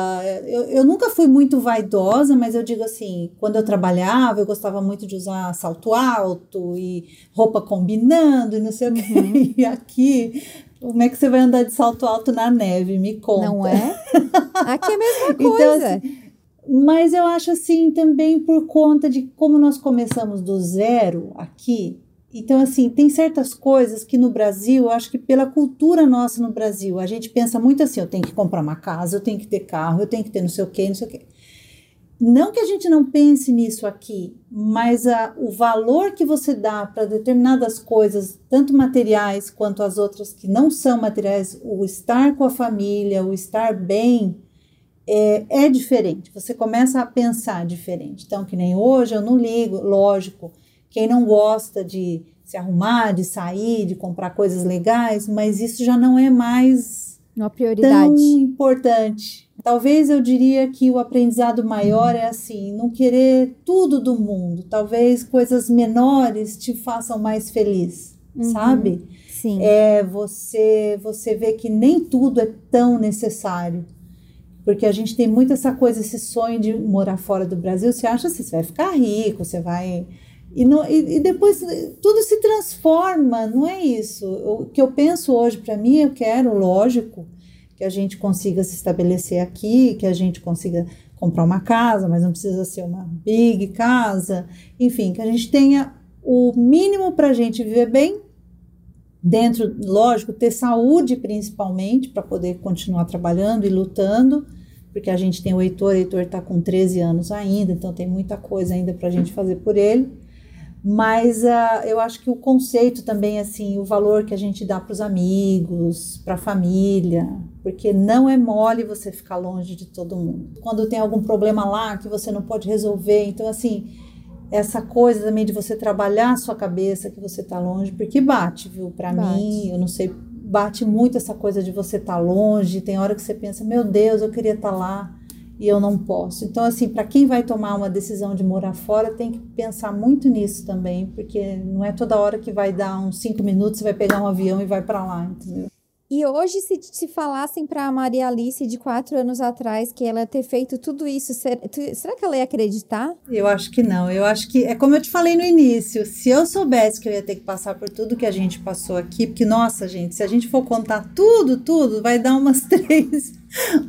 Eu, eu nunca fui muito vaidosa, mas eu digo assim, quando eu trabalhava, eu gostava muito de usar salto alto e roupa combinando e não sei o quê. Uhum. E aqui, como é que você vai andar de salto alto na neve? Me conta. Não é? Aqui é a mesma então, coisa. Então, assim, mas eu acho assim também por conta de como nós começamos do zero aqui. Então, assim, tem certas coisas que no Brasil, eu acho que pela cultura nossa no Brasil, a gente pensa muito assim: eu tenho que comprar uma casa, eu tenho que ter carro, eu tenho que ter não sei o quê, não sei o quê. Não que a gente não pense nisso aqui, mas a, o valor que você dá para determinadas coisas, tanto materiais quanto as outras que não são materiais, o estar com a família, o estar bem, é, é diferente, você começa a pensar diferente. Então, que nem hoje, eu não ligo, lógico, quem não gosta de se arrumar, de sair, de comprar coisas legais, mas isso já não é mais uma prioridade tão importante. Talvez eu diria que o aprendizado maior é assim, não querer tudo do mundo. Talvez coisas menores te façam mais feliz, uhum. sabe? Sim. É você você vê que nem tudo é tão necessário porque a gente tem muito essa coisa, esse sonho de morar fora do Brasil. Você acha assim, você vai ficar rico, você vai. E, não, e, e depois tudo se transforma, não é isso. O que eu penso hoje para mim, eu quero, lógico, que a gente consiga se estabelecer aqui, que a gente consiga comprar uma casa, mas não precisa ser uma big casa, enfim, que a gente tenha o mínimo para a gente viver bem, dentro, lógico, ter saúde principalmente para poder continuar trabalhando e lutando porque a gente tem o Heitor, o Heitor está com 13 anos ainda, então tem muita coisa ainda para a gente fazer por ele. Mas uh, eu acho que o conceito também, assim, o valor que a gente dá para os amigos, para a família, porque não é mole você ficar longe de todo mundo. Quando tem algum problema lá que você não pode resolver, então, assim, essa coisa também de você trabalhar a sua cabeça que você está longe, porque bate, viu? Para mim, eu não sei bate muito essa coisa de você estar tá longe, tem hora que você pensa, meu Deus, eu queria estar tá lá e eu não posso. Então, assim, para quem vai tomar uma decisão de morar fora, tem que pensar muito nisso também, porque não é toda hora que vai dar uns cinco minutos, você vai pegar um avião e vai para lá, entendeu? E hoje, se, se falassem para a Maria Alice de quatro anos atrás que ela ter feito tudo isso, ser, tu, será que ela ia acreditar? Eu acho que não. Eu acho que é como eu te falei no início: se eu soubesse que eu ia ter que passar por tudo que a gente passou aqui, porque, nossa, gente, se a gente for contar tudo, tudo, vai dar umas três,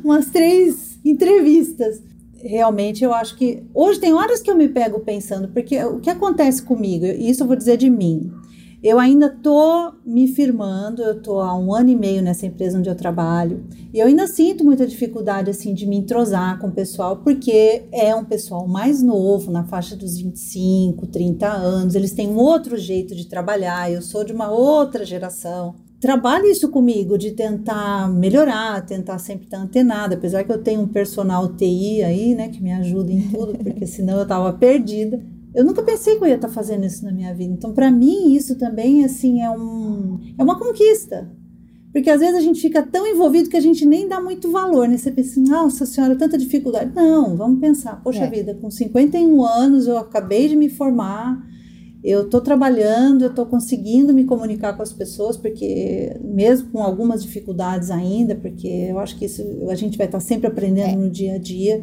umas três entrevistas. Realmente, eu acho que. Hoje tem horas que eu me pego pensando, porque o que acontece comigo, isso eu vou dizer de mim. Eu ainda estou me firmando, eu estou há um ano e meio nessa empresa onde eu trabalho, e eu ainda sinto muita dificuldade assim de me entrosar com o pessoal, porque é um pessoal mais novo, na faixa dos 25, 30 anos, eles têm um outro jeito de trabalhar, eu sou de uma outra geração. Trabalho isso comigo, de tentar melhorar, tentar sempre estar antenada, apesar que eu tenho um personal TI aí, né, que me ajuda em tudo, porque senão eu estava perdida. Eu nunca pensei que eu ia estar fazendo isso na minha vida. Então, para mim, isso também assim é um é uma conquista. Porque às vezes a gente fica tão envolvido que a gente nem dá muito valor, né? Você pensa, nossa senhora, tanta dificuldade. Não, vamos pensar, poxa é. vida, com 51 anos eu acabei de me formar, eu estou trabalhando, eu estou conseguindo me comunicar com as pessoas, porque mesmo com algumas dificuldades ainda, porque eu acho que isso a gente vai estar sempre aprendendo é. no dia a dia.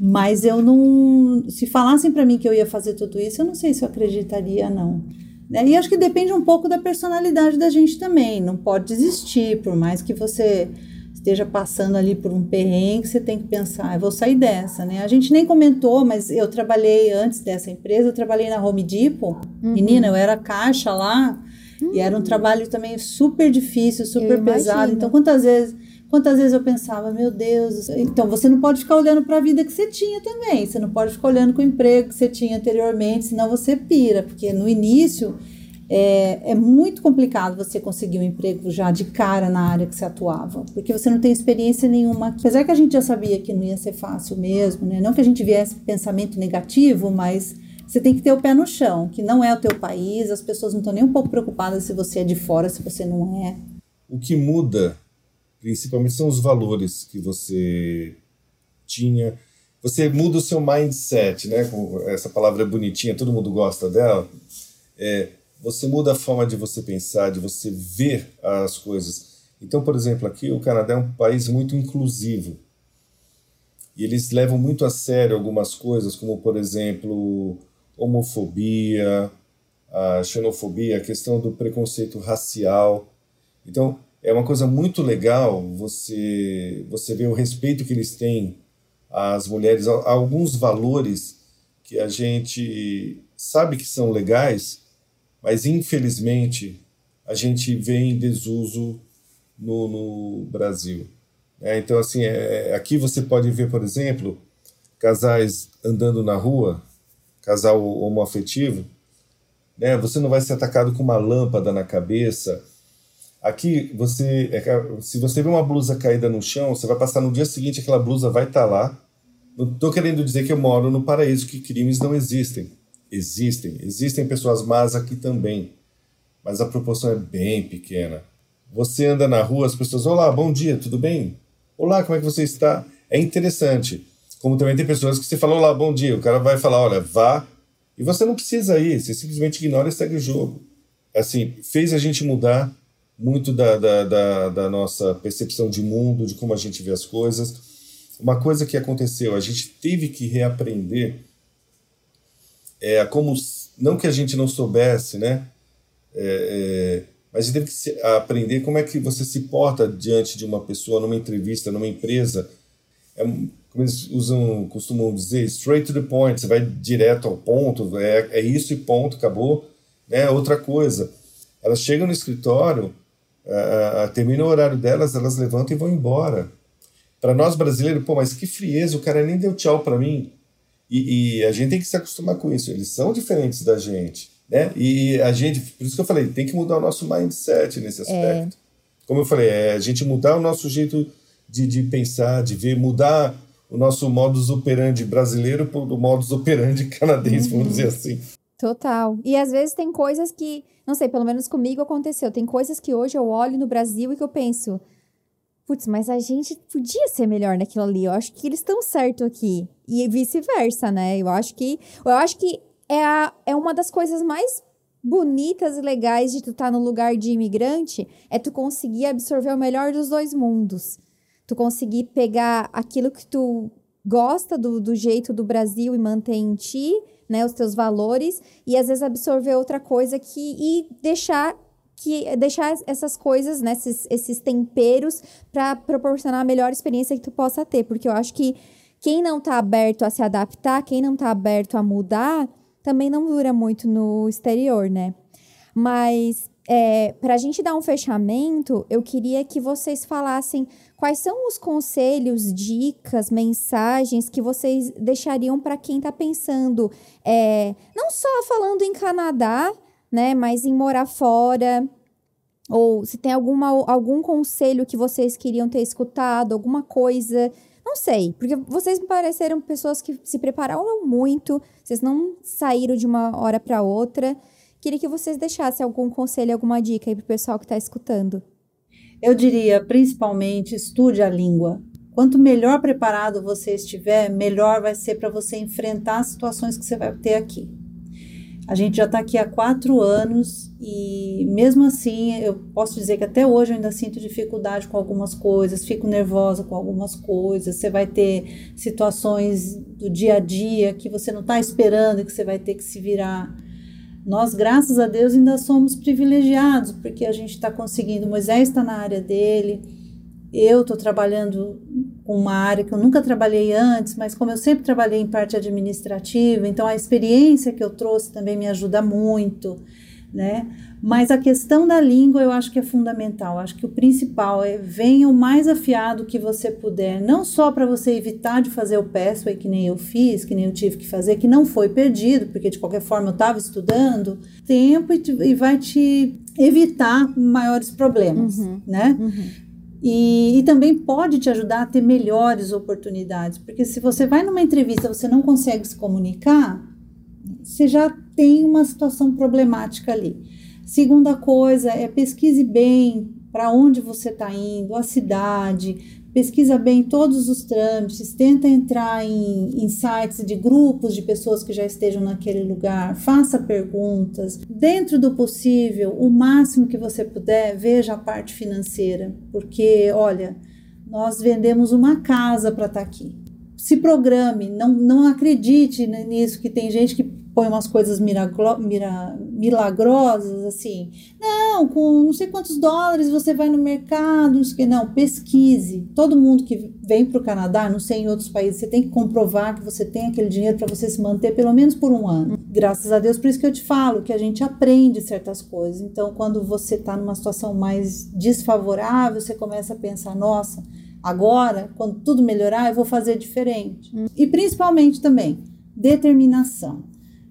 Mas eu não. Se falassem para mim que eu ia fazer tudo isso, eu não sei se eu acreditaria, não. Né? E acho que depende um pouco da personalidade da gente também. Não pode desistir, por mais que você esteja passando ali por um perrengue, você tem que pensar, eu vou sair dessa, né? A gente nem comentou, mas eu trabalhei antes dessa empresa, eu trabalhei na Home Depot. Uhum. Menina, eu era caixa lá uhum. e era um hum. trabalho também super difícil, super pesado. Então, quantas vezes Quantas vezes eu pensava, meu Deus, então você não pode ficar olhando para a vida que você tinha também, você não pode ficar olhando com o emprego que você tinha anteriormente, senão você pira, porque no início é, é muito complicado você conseguir um emprego já de cara na área que você atuava, porque você não tem experiência nenhuma. Apesar que a gente já sabia que não ia ser fácil mesmo, né? Não que a gente viesse pensamento negativo, mas você tem que ter o pé no chão, que não é o teu país, as pessoas não estão nem um pouco preocupadas se você é de fora, se você não é. O que muda principalmente são os valores que você tinha. Você muda o seu mindset, né? Essa palavra é bonitinha, todo mundo gosta dela. É, você muda a forma de você pensar, de você ver as coisas. Então, por exemplo, aqui o Canadá é um país muito inclusivo. E eles levam muito a sério algumas coisas, como, por exemplo, homofobia, a xenofobia, a questão do preconceito racial. Então, é uma coisa muito legal você você ver o respeito que eles têm às mulheres, alguns valores que a gente sabe que são legais, mas infelizmente a gente vê em desuso no, no Brasil. É, então, assim, é, aqui você pode ver, por exemplo, casais andando na rua, casal homoafetivo, né? Você não vai ser atacado com uma lâmpada na cabeça, Aqui, você, é se você vê uma blusa caída no chão, você vai passar no dia seguinte, aquela blusa vai estar tá lá. Não estou querendo dizer que eu moro no paraíso, que crimes não existem. Existem. Existem pessoas más aqui também. Mas a proporção é bem pequena. Você anda na rua, as pessoas, olá, bom dia, tudo bem? Olá, como é que você está? É interessante. Como também tem pessoas que você fala, olá, bom dia, o cara vai falar, olha, vá, e você não precisa ir, você simplesmente ignora e segue o jogo. Assim, fez a gente mudar muito da, da, da, da, nossa percepção de mundo, de como a gente vê as coisas. Uma coisa que aconteceu, a gente teve que reaprender é como não que a gente não soubesse, né? É, é, mas a gente teve que se, aprender como é que você se porta diante de uma pessoa numa entrevista, numa empresa. É, como eles usam, costumam dizer, straight to the point, você vai direto ao ponto, é, é isso e ponto, acabou. Né? Outra coisa, elas chegam no escritório, uh, termina o horário delas, elas levantam e vão embora. Para nós brasileiros, pô, mas que frieza, o cara nem deu tchau para mim. E, e, a gente tem que se acostumar com isso, eles são diferentes da gente. Né? E a gente, por isso que eu falei, tem que mudar o nosso mindset nesse é. aspecto. É. Como eu falei, é a gente mudar o nosso jeito de, de pensar, de ver, mudar o nosso modus operandi brasileiro para o modus operandi canadense, uhum. vamos dizer assim. Total. E às vezes tem coisas que não sei, pelo menos comigo aconteceu. Tem coisas que hoje eu olho no Brasil e que eu penso, putz, mas a gente podia ser melhor naquilo ali. Eu acho que eles estão certo aqui. E vice-versa, né? Eu acho que eu acho que é, a, é uma das coisas mais bonitas e legais de tu estar tá no lugar de imigrante é tu conseguir absorver o melhor dos dois mundos. Tu conseguir pegar aquilo que tu gosta do, do jeito do Brasil e manter em ti né, os teus valores e às vezes absorver outra coisa que e deixar que deixar essas coisas, né, esses, esses temperos para proporcionar a melhor experiência que tu possa ter, porque eu acho que quem não está aberto a se adaptar, quem não está aberto a mudar, também não dura muito no exterior, né? Mas é, para a gente dar um fechamento, eu queria que vocês falassem quais são os conselhos, dicas, mensagens que vocês deixariam para quem está pensando, é, não só falando em Canadá, né, mas em morar fora, ou se tem alguma, algum conselho que vocês queriam ter escutado, alguma coisa. Não sei, porque vocês me pareceram pessoas que se prepararam muito, vocês não saíram de uma hora para outra. Queria que vocês deixassem algum conselho, alguma dica aí para o pessoal que está escutando. Eu diria, principalmente, estude a língua. Quanto melhor preparado você estiver, melhor vai ser para você enfrentar as situações que você vai ter aqui. A gente já está aqui há quatro anos e, mesmo assim, eu posso dizer que até hoje eu ainda sinto dificuldade com algumas coisas, fico nervosa com algumas coisas. Você vai ter situações do dia a dia que você não está esperando, que você vai ter que se virar Nós, graças a Deus, ainda somos privilegiados, porque a gente está conseguindo. Moisés está na área dele, eu estou trabalhando com uma área que eu nunca trabalhei antes, mas como eu sempre trabalhei em parte administrativa, então a experiência que eu trouxe também me ajuda muito, né? Mas a questão da língua eu acho que é fundamental. Eu acho que o principal é venha o mais afiado que você puder, não só para você evitar de fazer o pathway que nem eu fiz, que nem eu tive que fazer, que não foi perdido, porque de qualquer forma eu estava estudando, tempo e, te, e, vai te evitar maiores problemas, uhum, né? Uhum. E, e, também pode te ajudar a ter melhores oportunidades, porque se você vai numa entrevista você não consegue se comunicar, você já tem uma situação problemática ali. Segunda coisa é pesquise bem para onde você está indo, a cidade, pesquisa bem todos os trâmites, tenta entrar em, em sites de grupos de pessoas que já estejam naquele lugar, faça perguntas. Dentro do possível, o máximo que você puder, veja a parte financeira, porque, olha, nós vendemos uma casa para estar tá aqui. Se programe, não, não acredite nisso, que tem gente que põe umas coisas miraglo, mira, milagrosas, assim. Não, com não sei quantos dólares você vai no mercado, não sei o que. Não, pesquise. Todo mundo que vem para o Canadá, não sei em outros países, você tem que comprovar que você tem aquele dinheiro para você se manter pelo menos por um ano. Graças a Deus, por isso que eu te falo, que a gente aprende certas coisas. Então, quando você está numa situação mais desfavorável, você começa a pensar, nossa, agora, quando tudo melhorar, eu vou fazer diferente. Hum. E principalmente também, determinação.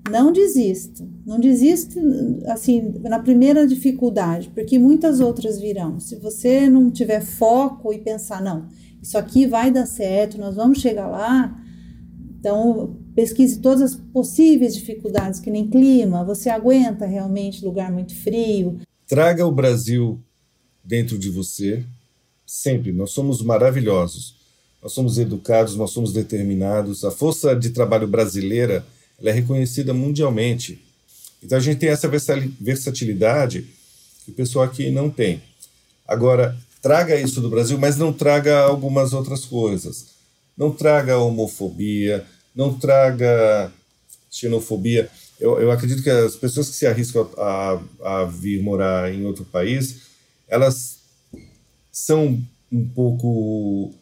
Não desista, não desista assim na primeira dificuldade, porque muitas outras virão. Se você não tiver foco e pensar, não, isso aqui vai dar certo, nós vamos chegar lá. Então, pesquise todas as possíveis dificuldades, que nem clima, você aguenta realmente lugar muito frio. Traga o Brasil dentro de você, sempre. Nós somos maravilhosos, nós somos educados, nós somos determinados. A força de trabalho brasileira ela é reconhecida mundialmente. Então a gente tem essa versatilidade que o pessoal aqui não tem. Agora, traga isso do Brasil, mas não traga algumas outras coisas. Não traga homofobia, não traga xenofobia. Eu, eu acredito que as pessoas que se arriscam a, a vir morar em outro país, elas são um pouco.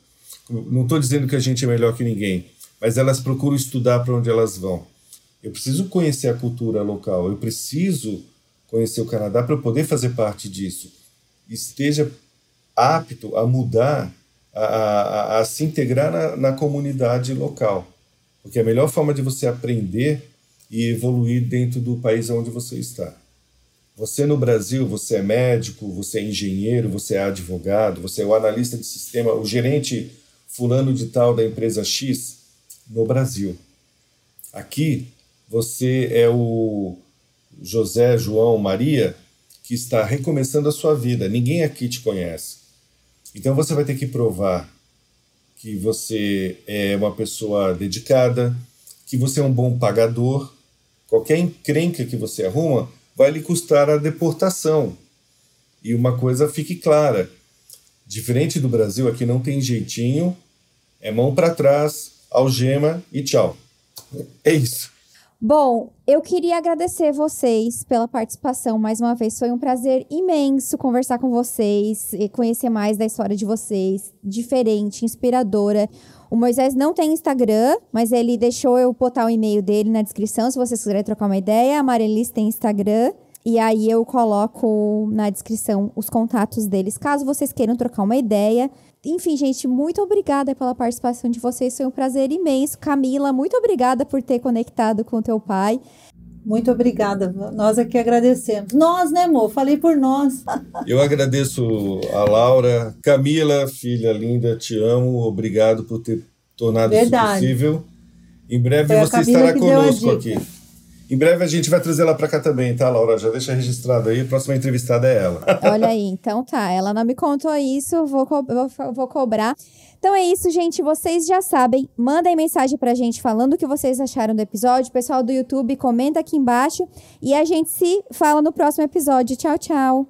Não estou dizendo que a gente é melhor que ninguém, mas elas procuram estudar para onde elas vão. Eu preciso conhecer a cultura local, eu preciso conhecer o Canadá para poder fazer parte disso. Esteja apto a mudar, a, a, a se integrar na, na comunidade local. Porque a melhor forma de você aprender e evoluir dentro do país onde você está. Você no Brasil, você é médico, você é engenheiro, você é advogado, você é o analista de sistema, o gerente fulano de tal da empresa X no Brasil. Aqui você é o José, João, Maria, que está recomeçando a sua vida. Ninguém aqui te conhece. Então você vai ter que provar que você é uma pessoa dedicada, que você é um bom pagador. Qualquer encrenca que você arruma vai lhe custar a deportação. E uma coisa fique clara: diferente do Brasil, aqui não tem jeitinho, é mão para trás, algema e tchau. É isso. Bom, eu queria agradecer vocês pela participação mais uma vez. Foi um prazer imenso conversar com vocês e conhecer mais da história de vocês, diferente, inspiradora. O Moisés não tem Instagram, mas ele deixou eu botar o e-mail dele na descrição, se vocês quiserem trocar uma ideia. A Marilis tem Instagram. E aí eu coloco na descrição os contatos deles, caso vocês queiram trocar uma ideia. Enfim, gente, muito obrigada pela participação de vocês. Foi um prazer imenso. Camila, muito obrigada por ter conectado com o teu pai. Muito obrigada. Nós é que agradecemos. Nós, né, amor? Falei por nós. Eu agradeço a Laura. Camila, filha linda, te amo. Obrigado por ter tornado Verdade. isso possível. Em breve Foi você estará conosco aqui. Em breve a gente vai trazer ela para cá também, tá, Laura? Já deixa registrado aí. A próxima entrevistada é ela. Olha aí, então tá. Ela não me contou isso, vou, co vou, vou cobrar. Então é isso, gente. Vocês já sabem. Mandem mensagem pra gente falando o que vocês acharam do episódio. Pessoal do YouTube, comenta aqui embaixo. E a gente se fala no próximo episódio. Tchau, tchau.